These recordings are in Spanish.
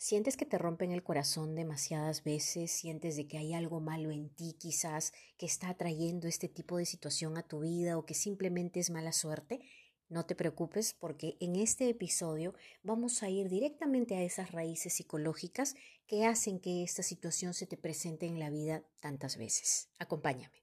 Sientes que te rompen el corazón demasiadas veces, sientes de que hay algo malo en ti quizás que está atrayendo este tipo de situación a tu vida o que simplemente es mala suerte. No te preocupes porque en este episodio vamos a ir directamente a esas raíces psicológicas que hacen que esta situación se te presente en la vida tantas veces. Acompáñame.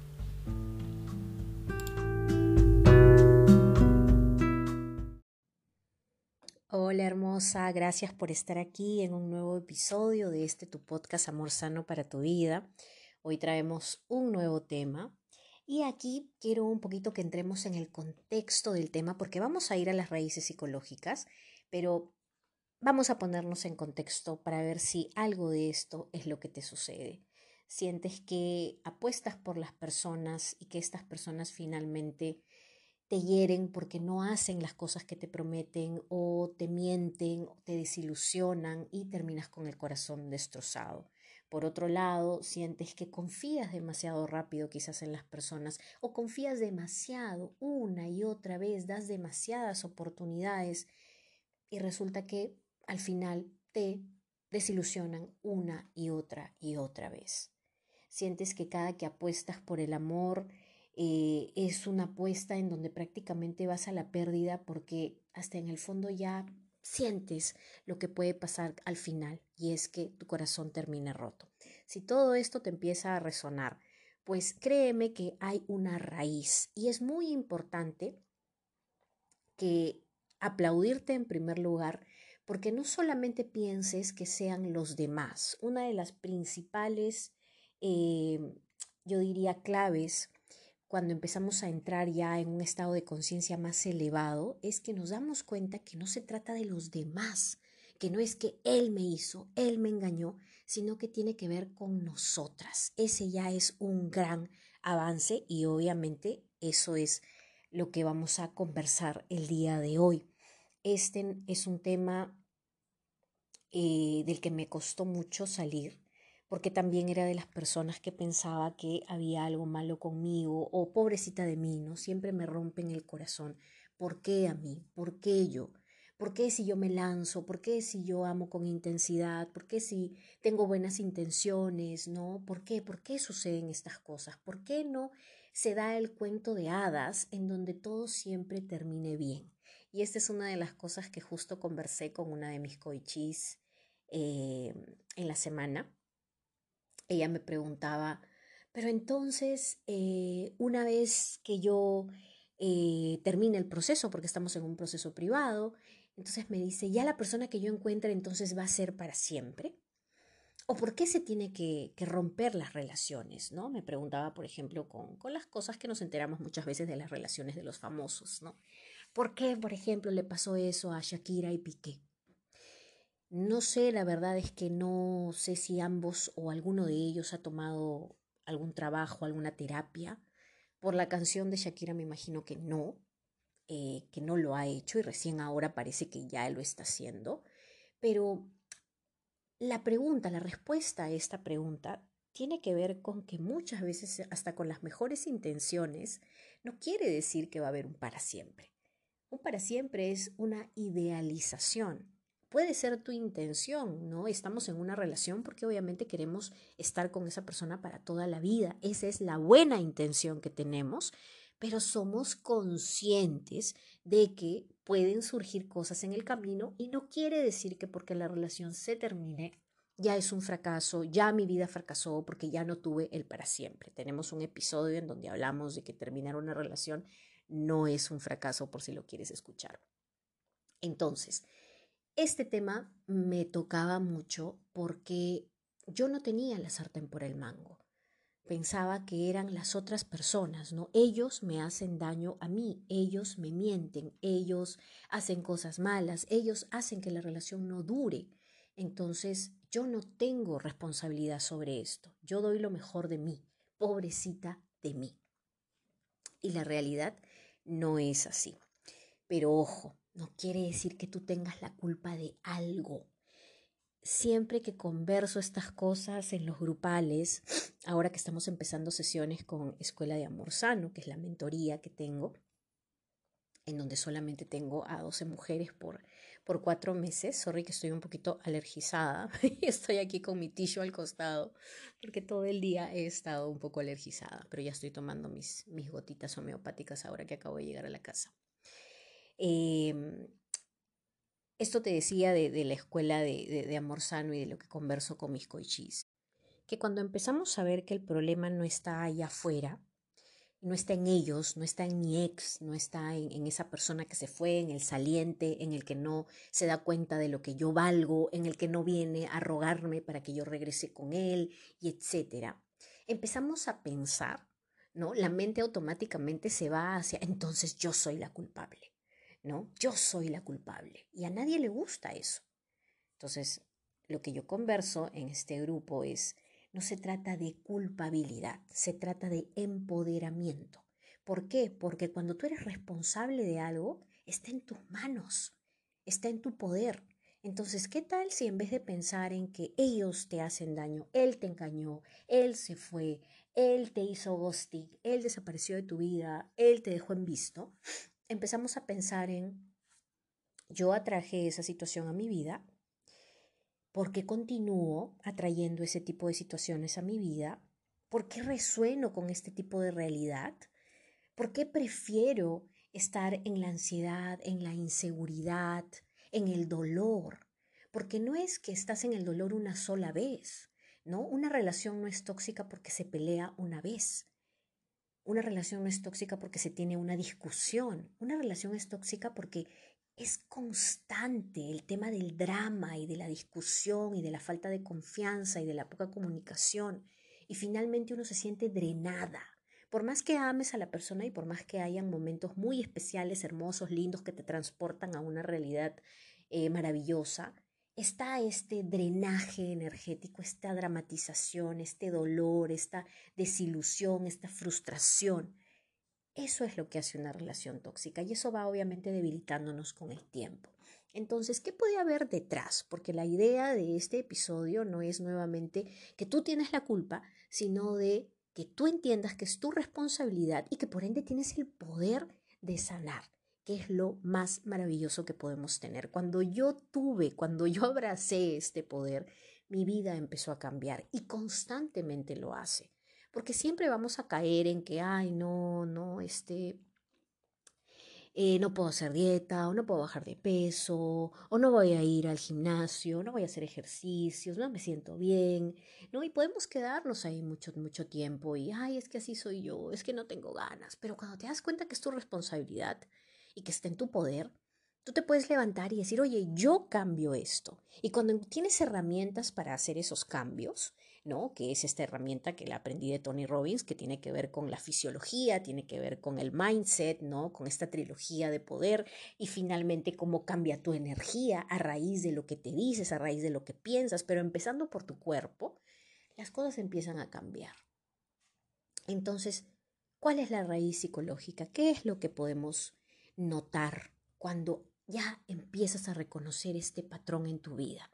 Hola hermosa, gracias por estar aquí en un nuevo episodio de este tu podcast Amor Sano para tu vida. Hoy traemos un nuevo tema y aquí quiero un poquito que entremos en el contexto del tema porque vamos a ir a las raíces psicológicas, pero vamos a ponernos en contexto para ver si algo de esto es lo que te sucede. Sientes que apuestas por las personas y que estas personas finalmente te hieren porque no hacen las cosas que te prometen o te mienten te desilusionan y terminas con el corazón destrozado. Por otro lado, sientes que confías demasiado rápido quizás en las personas o confías demasiado una y otra vez, das demasiadas oportunidades y resulta que al final te desilusionan una y otra y otra vez. Sientes que cada que apuestas por el amor, eh, es una apuesta en donde prácticamente vas a la pérdida porque hasta en el fondo ya sientes lo que puede pasar al final y es que tu corazón termine roto. Si todo esto te empieza a resonar, pues créeme que hay una raíz y es muy importante que aplaudirte en primer lugar porque no solamente pienses que sean los demás. Una de las principales, eh, yo diría, claves cuando empezamos a entrar ya en un estado de conciencia más elevado, es que nos damos cuenta que no se trata de los demás, que no es que Él me hizo, Él me engañó, sino que tiene que ver con nosotras. Ese ya es un gran avance y obviamente eso es lo que vamos a conversar el día de hoy. Este es un tema eh, del que me costó mucho salir porque también era de las personas que pensaba que había algo malo conmigo o pobrecita de mí, ¿no? Siempre me rompen el corazón. ¿Por qué a mí? ¿Por qué yo? ¿Por qué si yo me lanzo? ¿Por qué si yo amo con intensidad? ¿Por qué si tengo buenas intenciones? ¿No? ¿Por qué? ¿Por qué suceden estas cosas? ¿Por qué no se da el cuento de hadas en donde todo siempre termine bien? Y esta es una de las cosas que justo conversé con una de mis coichis eh, en la semana ella me preguntaba, pero entonces, eh, una vez que yo eh, termine el proceso, porque estamos en un proceso privado, entonces me dice, ya la persona que yo encuentre entonces va a ser para siempre. ¿O por qué se tiene que, romper las relaciones? ¿no? Me preguntaba, por ejemplo, con, con, las cosas que nos enteramos muchas veces de las relaciones de los famosos. ¿no? ¿Por qué, por ejemplo, le pasó eso a Shakira y Piqué? No sé, la verdad es que no sé si ambos o alguno de ellos ha tomado algún trabajo, alguna terapia. Por la canción de Shakira me imagino que no, eh, que no lo ha hecho y recién ahora parece que ya lo está haciendo. Pero la pregunta, la respuesta a esta pregunta tiene que ver con que muchas veces, hasta con las mejores intenciones, no quiere decir que va a haber un para siempre. Un para siempre es una idealización puede ser tu intención, ¿no? Estamos en una relación porque obviamente queremos estar con esa persona para toda la vida. Esa es la buena intención que tenemos, pero somos conscientes de que pueden surgir cosas en el camino y no quiere decir que porque la relación se termine ya es un fracaso, ya mi vida fracasó porque ya no tuve el para siempre. Tenemos un episodio en donde hablamos de que terminar una relación no es un fracaso por si lo quieres escuchar. Entonces, este tema me tocaba mucho porque yo no tenía la sartén por el mango. Pensaba que eran las otras personas, ¿no? Ellos me hacen daño a mí, ellos me mienten, ellos hacen cosas malas, ellos hacen que la relación no dure. Entonces, yo no tengo responsabilidad sobre esto. Yo doy lo mejor de mí, pobrecita de mí. Y la realidad no es así. Pero ojo, no quiere decir que tú tengas la culpa de algo. Siempre que converso estas cosas en los grupales, ahora que estamos empezando sesiones con Escuela de Amor Sano, que es la mentoría que tengo, en donde solamente tengo a 12 mujeres por, por cuatro meses. Sorry que estoy un poquito alergizada. estoy aquí con mi tissue al costado, porque todo el día he estado un poco alergizada, pero ya estoy tomando mis, mis gotitas homeopáticas ahora que acabo de llegar a la casa. Em, esto te decía de, la escuela de, amor sano y de lo que converso con mis coichis. Que cuando empezamos a ver que el problema no está allá afuera, no está en ellos, no está en mi ex, no está en, en, esa persona que se fue, en el saliente, en el que no se da cuenta de lo que yo valgo, en el que no viene a rogarme para que yo regrese con él, y etcétera. Empezamos a pensar, ¿no? La mente automáticamente se va hacia, entonces yo soy la culpable. ¿No? Yo soy la culpable y a nadie le gusta eso. Entonces, lo que yo converso en este grupo es, no se trata de culpabilidad, se trata de empoderamiento. ¿Por qué? Porque cuando tú eres responsable de algo, está en tus manos, está en tu poder. Entonces, ¿qué tal si en vez de pensar en que ellos te hacen daño, él te engañó, él se fue, él te hizo ghosting, él desapareció de tu vida, él te dejó en visto, empezamos a pensar en, yo atraje esa situación a mi vida, ¿por qué continúo atrayendo ese tipo de situaciones a mi vida? ¿Por qué resueno con este tipo de realidad? ¿Por qué prefiero estar en la ansiedad, en la inseguridad, en el dolor? Porque no es que estás en el dolor una sola vez, ¿no? Una relación no es tóxica porque se pelea una vez. Una relación no es tóxica porque se tiene una discusión. Una relación es tóxica porque es constante el tema del drama y de la discusión y de la falta de confianza y de la poca comunicación. Y finalmente uno se siente drenada. Por más que ames a la persona y por más que hayan momentos muy especiales, hermosos, lindos que te transportan a una realidad eh, maravillosa, está este drenaje energético, esta dramatización, este dolor, esta desilusión, esta frustración. Eso es lo que hace una relación tóxica y eso va obviamente debilitándonos con el tiempo. Entonces, ¿qué puede haber detrás? Porque la idea de este episodio no es nuevamente que tú tienes la culpa, sino de que tú entiendas que es tu responsabilidad y que por ende tienes el poder de sanar que es lo más maravilloso que podemos tener. Cuando yo tuve, cuando yo abracé este poder, mi vida empezó a cambiar y constantemente lo hace. Porque siempre vamos a caer en que, ay, no, no, este, eh, no puedo hacer dieta, o no puedo bajar de peso, o no voy a ir al gimnasio, no voy a hacer ejercicios, no me siento bien, ¿no? Y podemos quedarnos ahí mucho, mucho tiempo y, ay, es que así soy yo, es que no tengo ganas, pero cuando te das cuenta que es tu responsabilidad, y que está en tu poder, tú te puedes levantar y decir, oye, yo cambio esto. Y cuando tienes herramientas para hacer esos cambios, ¿no? Que es esta herramienta que la aprendí de Tony Robbins, que tiene que ver con la fisiología, tiene que ver con el mindset, ¿no? Con esta trilogía de poder y finalmente cómo cambia tu energía a raíz de lo que te dices, a raíz de lo que piensas, pero empezando por tu cuerpo, las cosas empiezan a cambiar. Entonces, ¿cuál es la raíz psicológica? ¿Qué es lo que podemos notar cuando ya empiezas a reconocer este patrón en tu vida.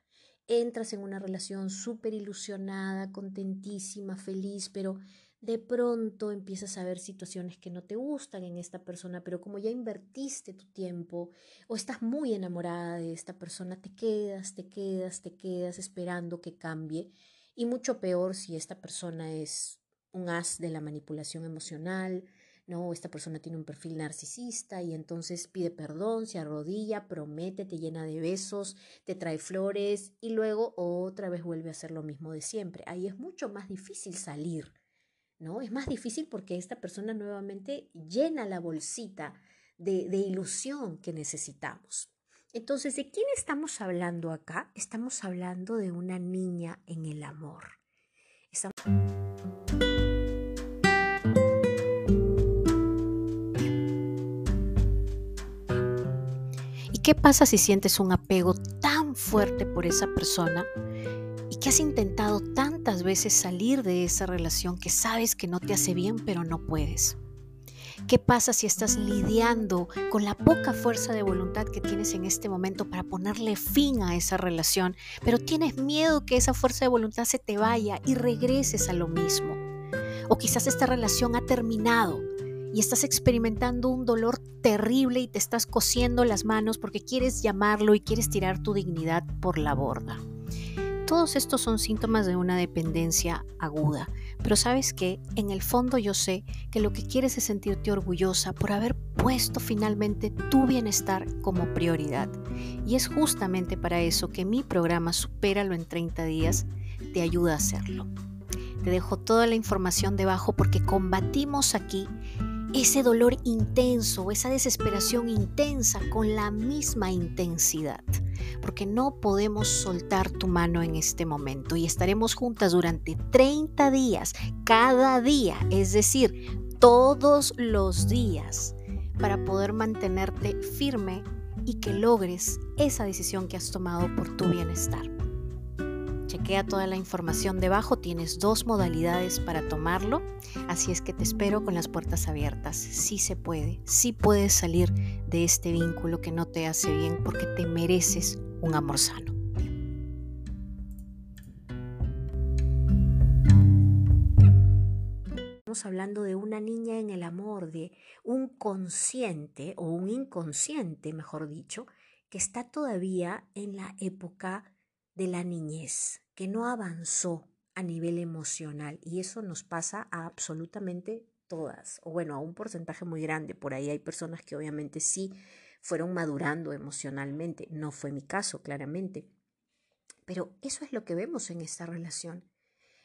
Entras en una relación súper ilusionada, contentísima, feliz, pero de pronto empiezas a ver situaciones que no te gustan en esta persona, pero como ya invertiste tu tiempo o estás muy enamorada de esta persona, te quedas, te quedas, te quedas esperando que cambie. Y mucho peor si esta persona es un as de la manipulación emocional, no, esta persona tiene un perfil narcisista y entonces pide perdón, se arrodilla, promete, te llena de besos, te trae flores y luego otra vez vuelve a hacer lo mismo de siempre. Ahí es mucho más difícil salir ¿no? Es más difícil porque esta persona nuevamente llena la bolsita de, de ilusión que necesitamos. Entonces, ¿de quién estamos hablando acá? Estamos hablando de una niña en el amor. ¿Y qué pasa si sientes un apego tan fuerte por esa persona y que has intentado tantas veces salir de esa relación que sabes que no te hace bien pero no puedes? ¿Qué pasa si estás lidiando con la poca fuerza de voluntad que tienes en este momento para ponerle fin a esa relación, pero tienes miedo que esa fuerza de voluntad se te vaya y regreses a lo mismo? O quizás esta relación ha terminado y estás experimentando un dolor terrible y te estás cosiendo las manos porque quieres llamarlo y quieres tirar tu dignidad por la borda. Todos estos son síntomas de una dependencia aguda, pero sabes que en el fondo yo sé que lo que quieres es sentirte orgullosa por haber puesto finalmente tu bienestar como prioridad. Y es justamente para eso que mi programa Supéralo en 30 días te ayuda a hacerlo. Te dejo toda la información debajo porque combatimos aquí ese dolor intenso, esa desesperación intensa con la misma intensidad porque no podemos soltar tu mano en este momento y estaremos juntas durante 30 días, cada día, es decir, todos los días, para poder mantenerte firme y que logres esa decisión que has tomado por tu bienestar. Chequea toda la información debajo, tienes dos modalidades para tomarlo, así es que te espero con las puertas abiertas. Sí se puede, sí puedes salir de este vínculo que no te hace bien porque te mereces un amor sano. Estamos hablando de una niña en el amor, de un consciente o un inconsciente, mejor dicho, que está todavía en la época de la niñez, que no avanzó a nivel emocional y eso nos pasa a absolutamente todas, o bueno, a un porcentaje muy grande. Por ahí hay personas que obviamente sí fueron madurando emocionalmente. No fue mi caso, claramente. Pero eso es lo que vemos en esta relación.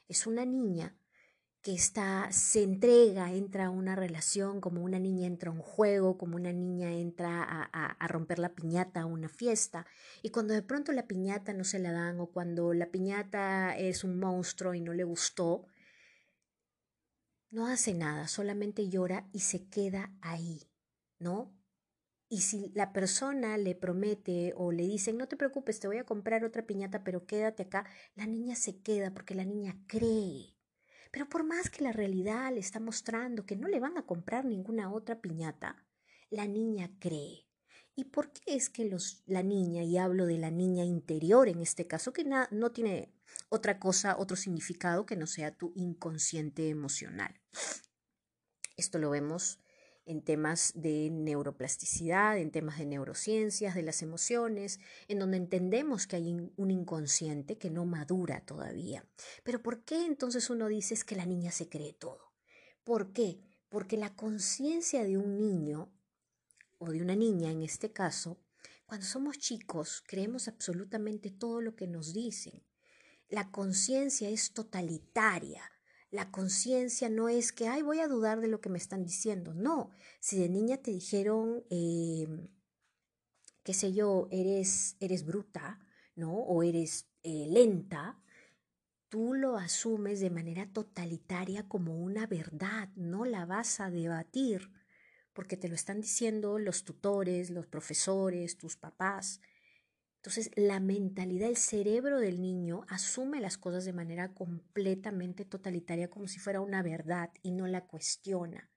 Es una niña que está, se entrega, entra a una relación, como una niña entra a un juego, como una niña entra a, a, romper la piñata a una fiesta, y cuando de pronto la piñata no se la dan o cuando la piñata es un monstruo y no le gustó, no hace nada, solamente llora y se queda ahí, ¿no? Y si la persona le promete o le dicen, no te preocupes, te voy a comprar otra piñata, pero quédate acá, la niña se queda porque la niña cree pero por más que la realidad le está mostrando que no le van a comprar ninguna otra piñata, la niña cree. ¿Y por qué es que los, la niña, y hablo de la niña interior en este caso, que no tiene otra cosa, otro significado que no sea tu inconsciente emocional? Esto lo vemos en temas de neuroplasticidad, en temas de neurociencias, de las emociones, en donde entendemos que hay un inconsciente que no madura todavía. Pero ¿por qué entonces uno dice es que la niña se cree todo? ¿Por qué? Porque la conciencia de un niño, o de una niña en este caso, cuando somos chicos creemos absolutamente todo lo que nos dicen. La conciencia es totalitaria, la conciencia no es que, ay, voy a dudar de lo que me están diciendo. No, si de niña te dijeron, eh, qué sé yo, eres, eres bruta, ¿no? O eres eh, lenta, tú lo asumes de manera totalitaria como una verdad, no la vas a debatir, porque te lo están diciendo los tutores, los profesores, tus papás. Entonces, la mentalidad, el cerebro del niño asume las cosas de manera completamente totalitaria, como si fuera una verdad y no la cuestiona.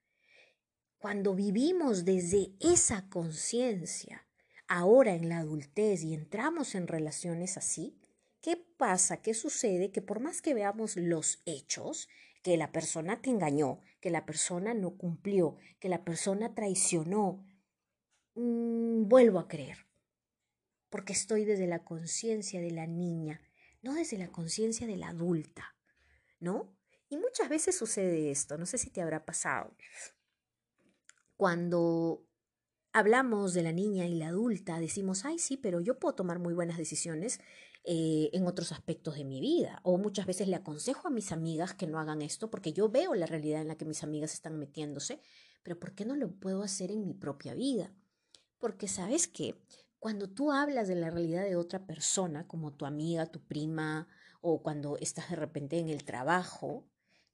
Cuando vivimos desde esa conciencia, ahora en la adultez y entramos en relaciones así, ¿qué pasa? ¿Qué sucede? Que por más que veamos los hechos, que la persona te engañó, que la persona no cumplió, que la persona traicionó, mm, vuelvo a creer porque estoy desde la conciencia de la niña, no desde la conciencia de la adulta, ¿no? Y muchas veces sucede esto, no sé si te habrá pasado. Cuando hablamos de la niña y la adulta, decimos, ay, sí, pero yo puedo tomar muy buenas decisiones eh, en otros aspectos de mi vida. O muchas veces le aconsejo a mis amigas que no hagan esto porque yo veo la realidad en la que mis amigas están metiéndose, pero ¿por qué no lo puedo hacer en mi propia vida? Porque sabes que cuando tú hablas de la realidad de otra persona, como tu amiga, tu prima, o cuando estás de repente en el trabajo,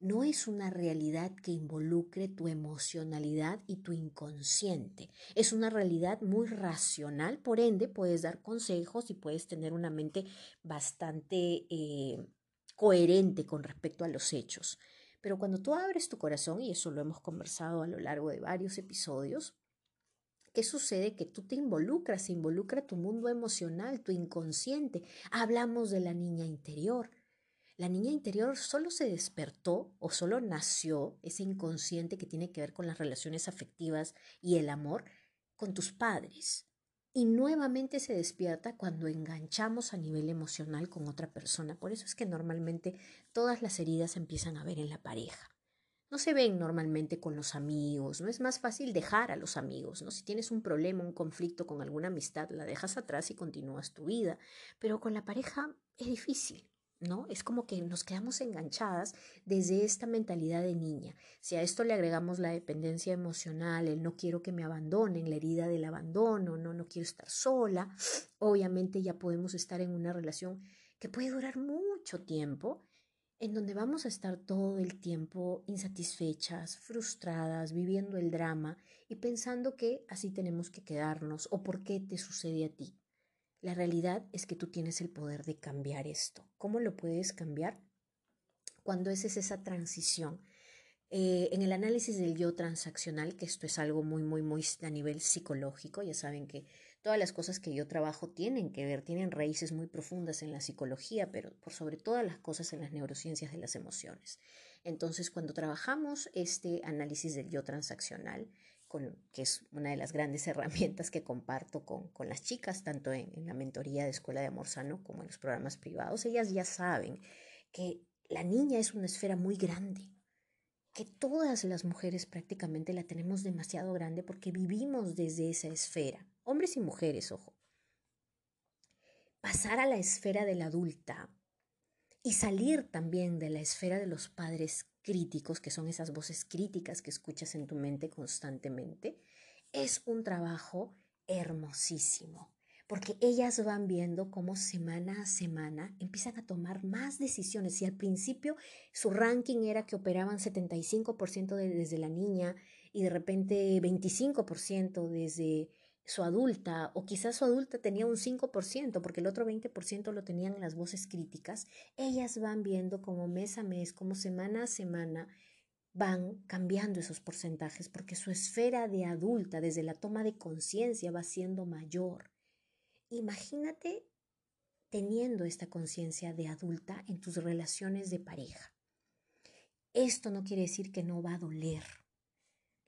no es una realidad que involucre tu emocionalidad y tu inconsciente. Es una realidad muy racional, por ende puedes dar consejos y puedes tener una mente bastante eh, coherente con respecto a los hechos. Pero cuando tú abres tu corazón, y eso lo hemos conversado a lo largo de varios episodios, ¿qué sucede? Que tú te involucras, se involucra tu mundo emocional, tu inconsciente. Hablamos de la niña interior la niña interior solo se despertó o solo nació ese inconsciente que tiene que ver con las relaciones afectivas y el amor con tus padres. Y nuevamente se despierta cuando enganchamos a nivel emocional con otra persona. Por eso es que normalmente todas las heridas empiezan a ver en la pareja. No se ven normalmente con los amigos, no es más fácil dejar a los amigos, ¿no? Si tienes un problema, un conflicto con alguna amistad, la dejas atrás y continúas tu vida, pero con la pareja es difícil. ¿no? Es como que nos quedamos enganchadas desde esta mentalidad de niña. Si a esto le agregamos la dependencia emocional, el no quiero que me abandonen, la herida del abandono, no, no quiero estar sola, obviamente ya podemos estar en una relación que puede durar mucho tiempo, en donde vamos a estar todo el tiempo insatisfechas, frustradas, viviendo el drama y pensando que así tenemos que quedarnos o por qué te sucede a ti. La realidad es que tú tienes el poder de cambiar esto. ¿Cómo lo puedes cambiar? Cuando es esa transición. Eh, en el análisis del yo transaccional, que esto es algo muy, muy, muy a nivel psicológico, ya saben que todas las cosas que yo trabajo tienen que ver, tienen raíces muy profundas en la psicología, pero por sobre todas las cosas en las neurociencias de las emociones. Entonces, cuando trabajamos este análisis del yo transaccional, que es una de las grandes herramientas que comparto con, las chicas, tanto en, en, la mentoría de Escuela de Amor Sano como en los programas privados. Ellas ya saben que la niña es una esfera muy grande, que todas las mujeres prácticamente la tenemos demasiado grande porque vivimos desde esa esfera, hombres y mujeres, ojo. Pasar a la esfera de la adulta y salir también de la esfera de los padres críticos, que son esas voces críticas que escuchas en tu mente constantemente, es un trabajo hermosísimo, porque ellas van viendo cómo semana a semana empiezan a tomar más decisiones. Y al principio su ranking era que operaban 75% desde la niña y de repente 25% desde su adulta, o quizás su adulta tenía un 5%, porque el otro 20% lo tenían las voces críticas, ellas van viendo como mes a mes, como semana a semana, van cambiando esos porcentajes, porque su esfera de adulta, desde la toma de conciencia, va siendo mayor. Imagínate teniendo esta conciencia de adulta en tus relaciones de pareja. Esto no quiere decir que no va a doler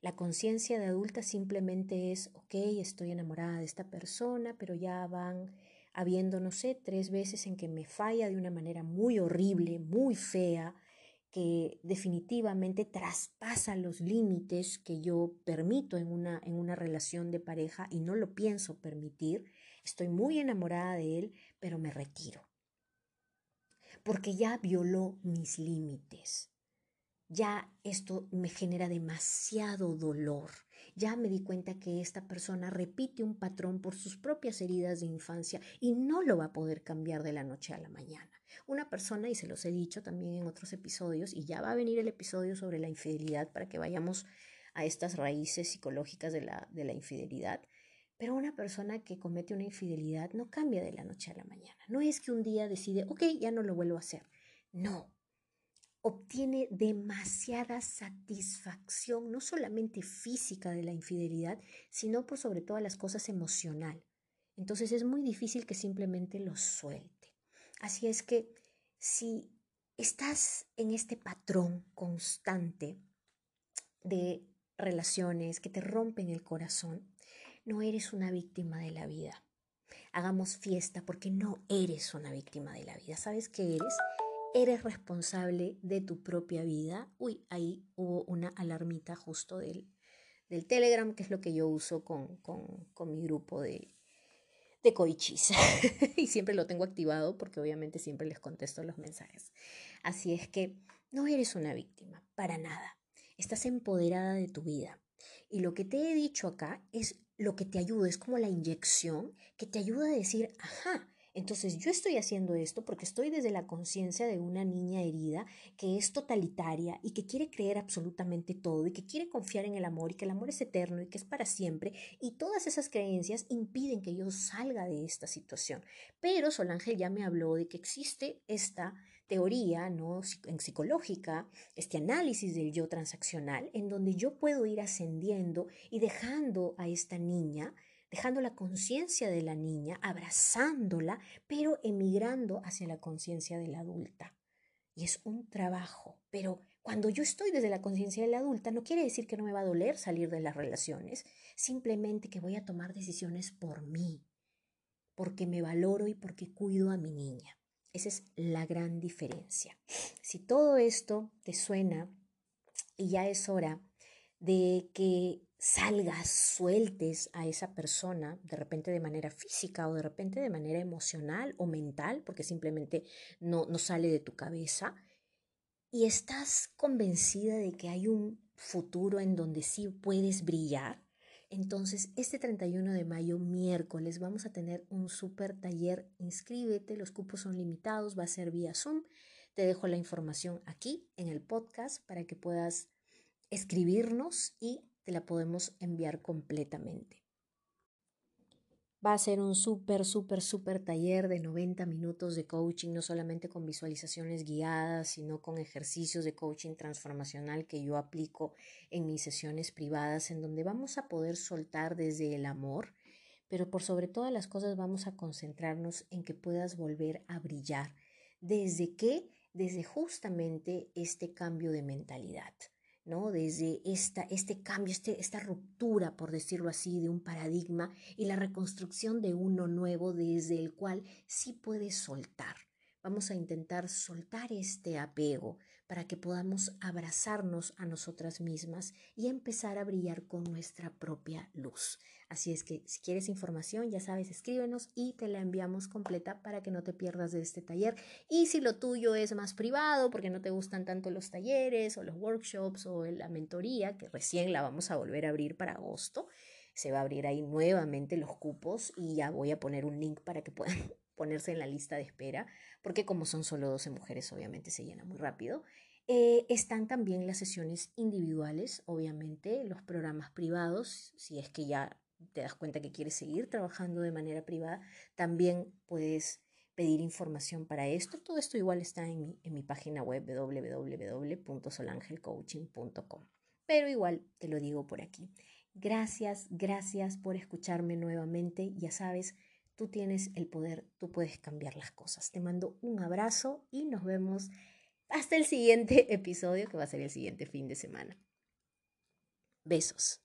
la conciencia de adulta simplemente es, ok, estoy enamorada de esta persona, pero ya van habiendo, no sé, tres veces en que me falla de una manera muy horrible, muy fea, que definitivamente traspasa los límites que yo permito en una, en una relación de pareja y no lo pienso permitir. Estoy muy enamorada de él, pero me retiro. Porque ya violó mis límites ya esto me genera demasiado dolor. Ya me di cuenta que esta persona repite un patrón por sus propias heridas de infancia y no lo va a poder cambiar de la noche a la mañana. Una persona, y se los he dicho también en otros episodios, y ya va a venir el episodio sobre la infidelidad para que vayamos a estas raíces psicológicas de la, de la infidelidad, pero una persona que comete una infidelidad no cambia de la noche a la mañana. No es que un día decide, ok, ya no lo vuelvo a hacer. No, obtiene demasiada satisfacción, no solamente física de la infidelidad, sino por sobre todas las cosas emocional. Entonces es muy difícil que simplemente lo suelte. Así es que si estás en este patrón constante de relaciones que te rompen el corazón, no eres una víctima de la vida. Hagamos fiesta porque no eres una víctima de la vida. ¿Sabes qué eres? Eres responsable de tu propia vida. Uy, ahí hubo una alarmita justo del, del Telegram, que es lo que yo uso con, con, mi grupo de, de coichis. y siempre lo tengo activado porque obviamente siempre les contesto los mensajes. Así es que no eres una víctima, para nada. Estás empoderada de tu vida. Y lo que te he dicho acá es lo que te ayuda, es como la inyección que te ayuda a decir, ajá, entonces yo estoy haciendo esto porque estoy desde la conciencia de una niña herida que es totalitaria y que quiere creer absolutamente todo y que quiere confiar en el amor y que el amor es eterno y que es para siempre y todas esas creencias impiden que yo salga de esta situación. Pero Solange ya me habló de que existe esta teoría ¿no? en psicológica, este análisis del yo transaccional, en donde yo puedo ir ascendiendo y dejando a esta niña dejando la conciencia de la niña, abrazándola, pero emigrando hacia la conciencia de la adulta. Y es un trabajo, pero cuando yo estoy desde la conciencia de la adulta, no quiere decir que no me va a doler salir de las relaciones, simplemente que voy a tomar decisiones por mí, porque me valoro y porque cuido a mi niña. Esa es la gran diferencia. Si todo esto te suena y ya es hora de que salgas, sueltes a esa persona, de repente de manera física o de repente de manera emocional o mental, porque simplemente no, no sale de tu cabeza, y estás convencida de que hay un futuro en donde sí puedes brillar, entonces este 31 de mayo, miércoles, vamos a tener un super taller. Inscríbete, los cupos son limitados, va a ser vía Zoom. Te dejo la información aquí en el podcast para que puedas escribirnos y te la podemos enviar completamente. Va a ser un súper, súper, súper taller de 90 minutos de coaching, no solamente con visualizaciones guiadas, sino con ejercicios de coaching transformacional que yo aplico en mis sesiones privadas, en donde vamos a poder soltar desde el amor, pero por sobre todas las cosas vamos a concentrarnos en que puedas volver a brillar. ¿Desde qué? Desde justamente este cambio de mentalidad. ¿No? Desde esta, este cambio, este, esta ruptura, por decirlo así, de un paradigma y la reconstrucción de uno nuevo desde el cual sí puedes soltar. Vamos a intentar soltar este apego para que podamos abrazarnos a nosotras mismas y empezar a brillar con nuestra propia luz. Así es que si quieres información, ya sabes, escríbenos y te la enviamos completa para que no te pierdas de este taller. Y si lo tuyo es más privado, porque no te gustan tanto los talleres o los workshops o la mentoría, que recién la vamos a volver a abrir para agosto, se va a abrir ahí nuevamente los cupos y ya voy a poner un link para que puedan ponerse en la lista de espera, porque como son solo 12 mujeres, obviamente se llena muy rápido. Eh, están también las sesiones individuales, obviamente, los programas privados, si es que ya te das cuenta que quieres seguir trabajando de manera privada, también puedes pedir información para esto. Todo esto igual está en mi, en mi página web www.solangelcoaching.com. Pero igual te lo digo por aquí. Gracias, gracias por escucharme nuevamente. Ya sabes, Tú tienes el poder, tú puedes cambiar las cosas. Te mando un abrazo y nos vemos hasta el siguiente episodio que va a ser el siguiente fin de semana. Besos.